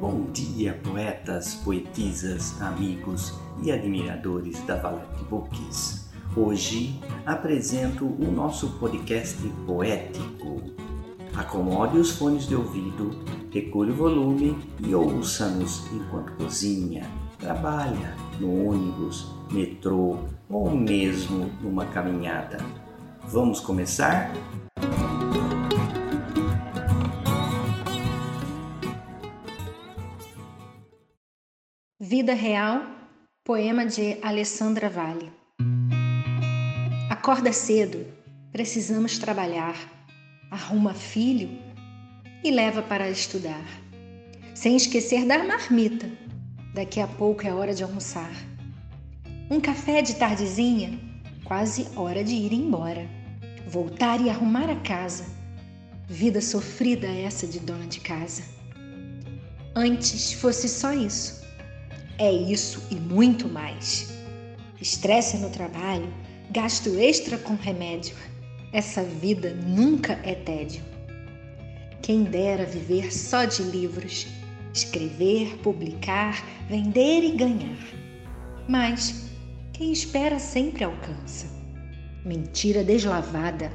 Bom dia, poetas, poetisas, amigos e admiradores da Valete Books. Hoje apresento o nosso podcast poético. Acomode os fones de ouvido, regule o volume e ouça-nos enquanto cozinha, trabalha, no ônibus, metrô ou mesmo numa caminhada. Vamos começar? Vida Real, poema de Alessandra Vale. Acorda cedo, precisamos trabalhar. Arruma filho e leva para estudar. Sem esquecer da marmita. Daqui a pouco é hora de almoçar. Um café de tardezinha, quase hora de ir embora. Voltar e arrumar a casa. Vida sofrida essa de dona de casa. Antes fosse só isso é isso e muito mais. Estresse no trabalho, gasto extra com remédio. Essa vida nunca é tédio. Quem dera viver só de livros, escrever, publicar, vender e ganhar. Mas quem espera sempre alcança. Mentira deslavada.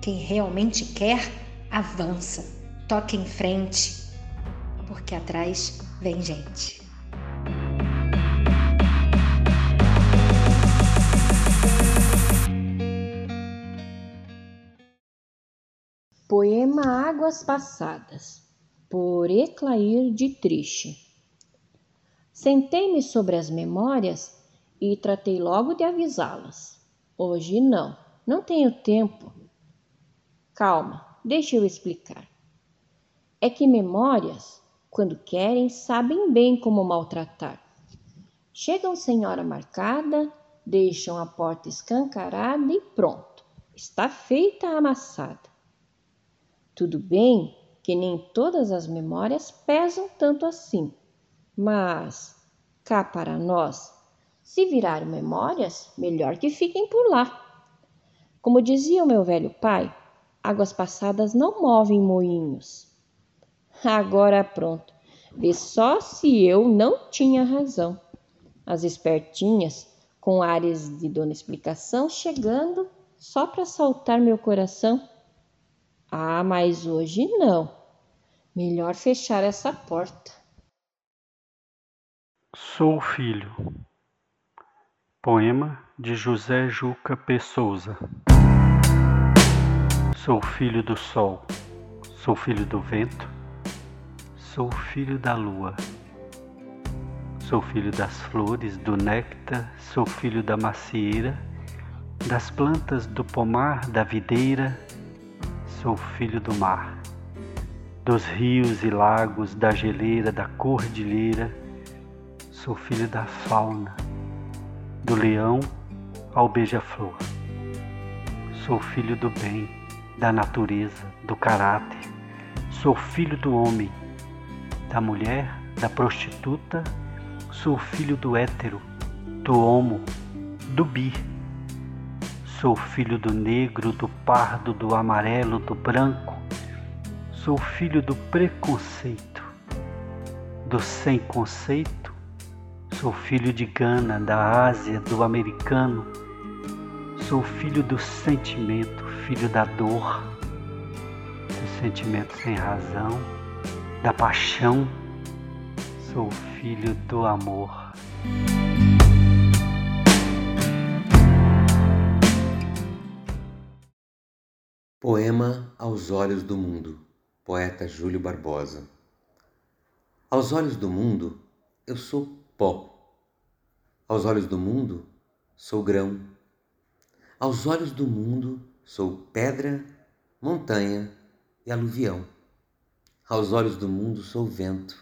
Quem realmente quer, avança, toca em frente, porque atrás vem gente. Poema Águas Passadas, por Eclair de Triche. Sentei-me sobre as memórias e tratei logo de avisá-las. Hoje não, não tenho tempo. Calma, deixa eu explicar. É que memórias, quando querem, sabem bem como maltratar. Chegam sem hora marcada, deixam a porta escancarada e pronto, está feita a amassada. Tudo bem que nem todas as memórias pesam tanto assim, mas cá para nós, se viraram memórias, melhor que fiquem por lá. Como dizia o meu velho pai, águas passadas não movem moinhos. Agora pronto, vê só se eu não tinha razão. As espertinhas, com ares de dona explicação, chegando só para saltar meu coração ah, mas hoje não. Melhor fechar essa porta. Sou filho. Poema de José Juca Pessouza. Sou filho do sol, sou filho do vento, sou filho da lua. Sou filho das flores, do néctar, sou filho da macieira, das plantas do pomar, da videira, sou filho do mar, dos rios e lagos, da geleira, da cordilheira, sou filho da fauna, do leão ao beija-flor. Sou filho do bem, da natureza, do caráter. Sou filho do homem, da mulher, da prostituta. Sou filho do hétero, do homo, do bi Sou filho do negro, do pardo, do amarelo, do branco. Sou filho do preconceito, do sem conceito. Sou filho de Gana, da Ásia, do americano. Sou filho do sentimento, filho da dor, do sentimento sem razão, da paixão. Sou filho do amor. Poema aos olhos do mundo, poeta Júlio Barbosa. Aos olhos do mundo, eu sou pó. Aos olhos do mundo, sou grão. Aos olhos do mundo, sou pedra, montanha e aluvião. Aos olhos do mundo, sou vento.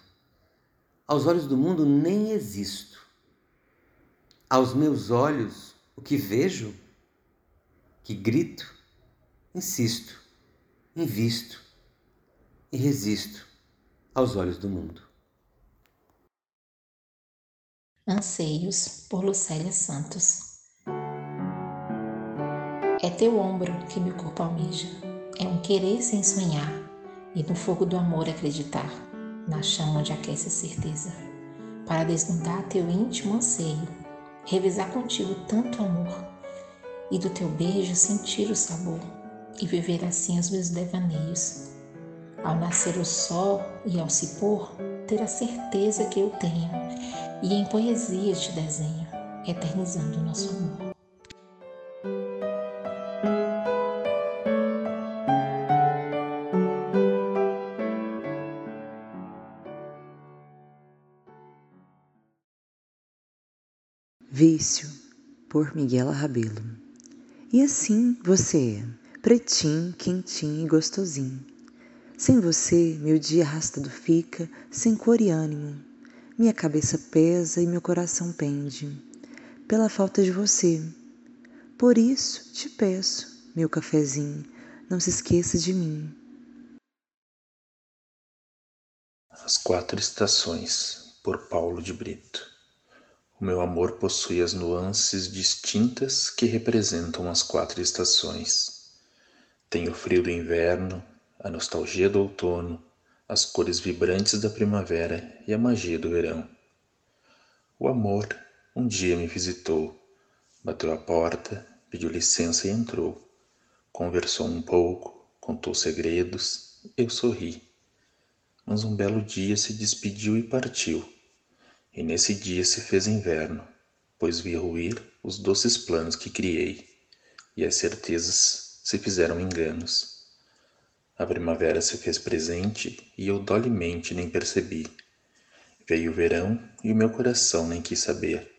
Aos olhos do mundo, nem existo. Aos meus olhos, o que vejo, que grito, insisto, invisto e resisto aos olhos do mundo. Anseios por Lucélia Santos. É teu ombro que meu corpo almeja, é um querer sem sonhar e no fogo do amor acreditar. na chama onde aquece a certeza, para desnudar teu íntimo anseio, revisar contigo tanto amor e do teu beijo sentir o sabor e viver assim os meus devaneios. Ao nascer o sol e ao se pôr, ter a certeza que eu tenho, e em poesia te desenho, eternizando o nosso amor. Vício, por Miguel Rabelo. E assim você é, pretinho, quentinho e gostosinho. Sem você, meu dia arrastado fica, sem cor e ânimo. Minha cabeça pesa e meu coração pende, pela falta de você. Por isso te peço, meu cafezinho, não se esqueça de mim. As Quatro Estações, por Paulo de Brito. O meu amor possui as nuances distintas que representam as quatro estações. Tem o frio do inverno, a nostalgia do outono, as cores vibrantes da primavera e a magia do verão. O amor um dia me visitou, bateu a porta, pediu licença e entrou. Conversou um pouco, contou segredos, eu sorri. Mas um belo dia se despediu e partiu e nesse dia se fez inverno, pois vi ruir os doces planos que criei, e as certezas se fizeram enganos. A primavera se fez presente e eu dolemente nem percebi. Veio o verão e o meu coração nem quis saber.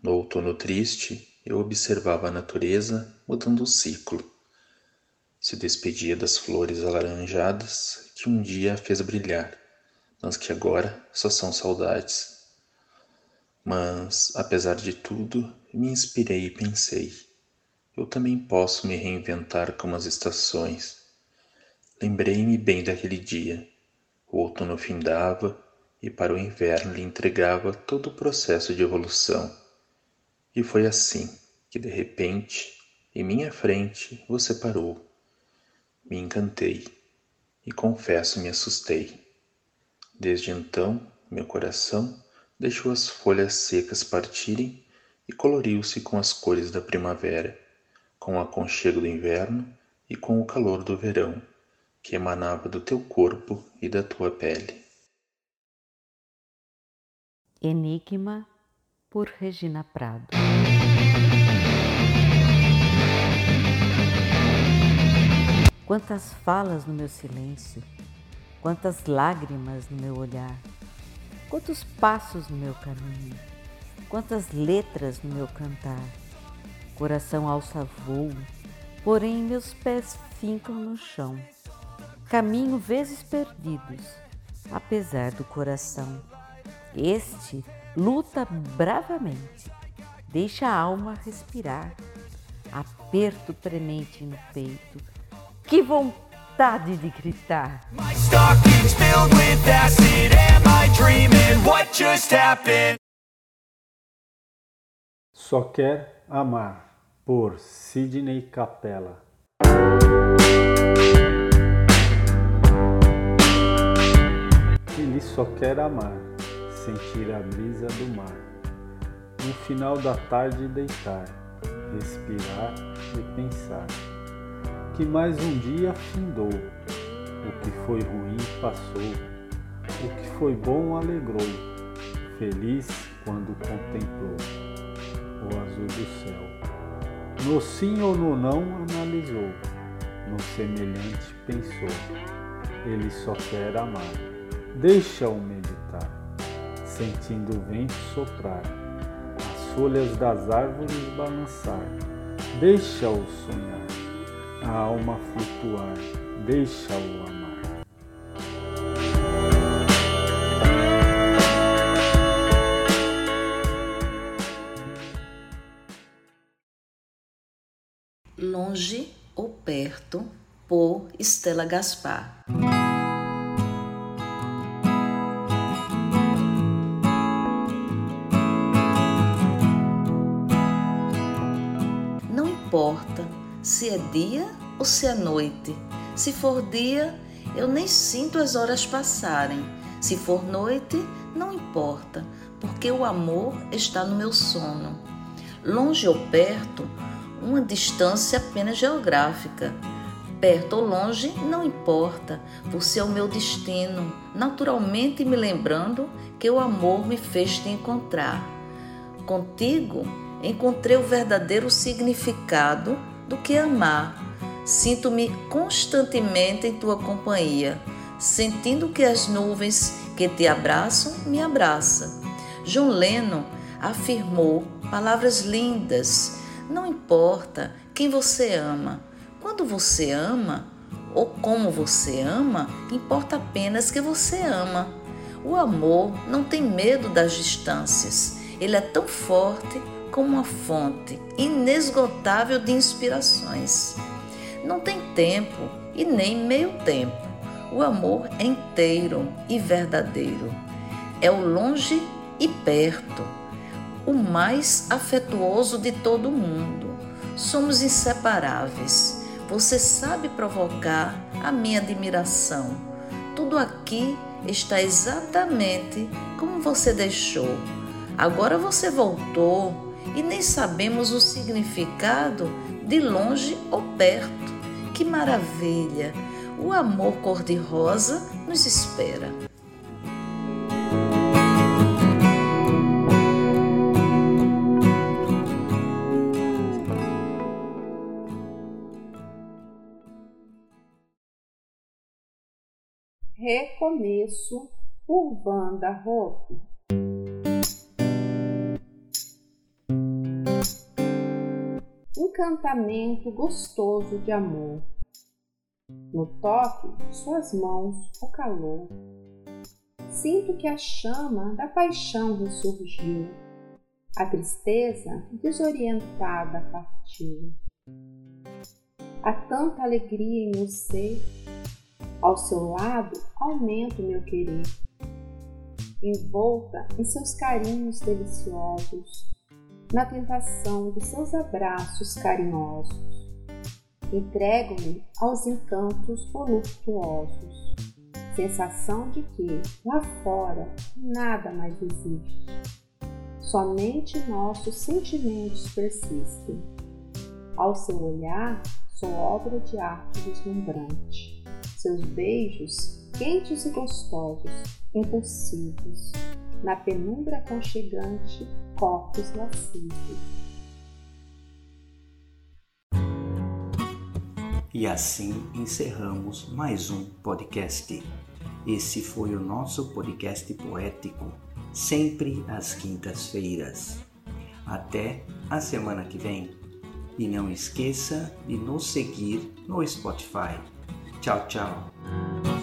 No outono triste, eu observava a natureza mudando o ciclo. Se despedia das flores alaranjadas que um dia a fez brilhar, mas que agora só são saudades. Mas, apesar de tudo, me inspirei e pensei: eu também posso me reinventar como as estações. Lembrei-me bem daquele dia. O outono findava e para o inverno lhe entregava todo o processo de evolução. E foi assim que, de repente, em minha frente, você parou. Me encantei e confesso me assustei. Desde então, meu coração deixou as folhas secas partirem e coloriu-se com as cores da primavera, com o aconchego do inverno e com o calor do verão, que emanava do teu corpo e da tua pele. Enigma por Regina Prado. Quantas falas no meu silêncio, quantas lágrimas no meu olhar Quantos passos no meu caminho, quantas letras no meu cantar. Coração alça voo, porém meus pés fincam no chão. Caminho vezes perdidos, apesar do coração. Este luta bravamente, deixa a alma respirar. Aperto premente no peito, que vontade vontade de gritar. Só quer amar por Sidney Capella. Ele só quer amar, sentir a brisa do mar. No final da tarde deitar, respirar e pensar que mais um dia findou. O que foi ruim passou, o que foi bom alegrou, feliz quando contemplou o azul do céu. No sim ou no não analisou, no semelhante pensou. Ele só quer amar. Deixa-o meditar, sentindo o vento soprar, as folhas das árvores balançar. Deixa-o sonhar a alma flutuar, deixa-o amar. Longe ou perto, por Estela Gaspar. Não importa se é dia ou se é noite. Se for dia, eu nem sinto as horas passarem. Se for noite, não importa, porque o amor está no meu sono. Longe ou perto, uma distância apenas geográfica. Perto ou longe, não importa, por ser o meu destino, naturalmente me lembrando que o amor me fez te encontrar. Contigo, encontrei o verdadeiro significado do que amar. Sinto-me constantemente em tua companhia, sentindo que as nuvens que te abraçam me abraçam. John Lennon afirmou palavras lindas. Não importa quem você ama, quando você ama ou como você ama, importa apenas que você ama. O amor não tem medo das distâncias. Ele é tão forte como uma fonte inesgotável de inspirações. Não tem tempo e nem meio tempo. O amor é inteiro e verdadeiro. É o longe e perto, o mais afetuoso de todo mundo. Somos inseparáveis. Você sabe provocar a minha admiração. Tudo aqui está exatamente como você deixou. Agora você voltou e nem sabemos o significado de longe ou perto. Que maravilha! O amor cor-de-rosa nos espera. Recomeço por Wanda Hope. Encantamento gostoso de amor. No toque suas mãos o calor. Sinto que a chama da paixão ressurgiu. A tristeza desorientada partiu. Há tanta alegria em meu ser ao seu lado, aumento meu querer. Envolta em seus carinhos deliciosos, na tentação de seus abraços carinhosos. Entrego-me aos encantos voluptuosos, sensação de que lá fora nada mais existe. Somente nossos sentimentos persistem. Ao seu olhar, sou obra de arte deslumbrante seus beijos quentes e gostosos, impulsivos, na penumbra aconchegante, corpos lascivos. E assim encerramos mais um podcast. Esse foi o nosso podcast poético, sempre às quintas-feiras. Até a semana que vem. E não esqueça de nos seguir no Spotify Tchau, tchau.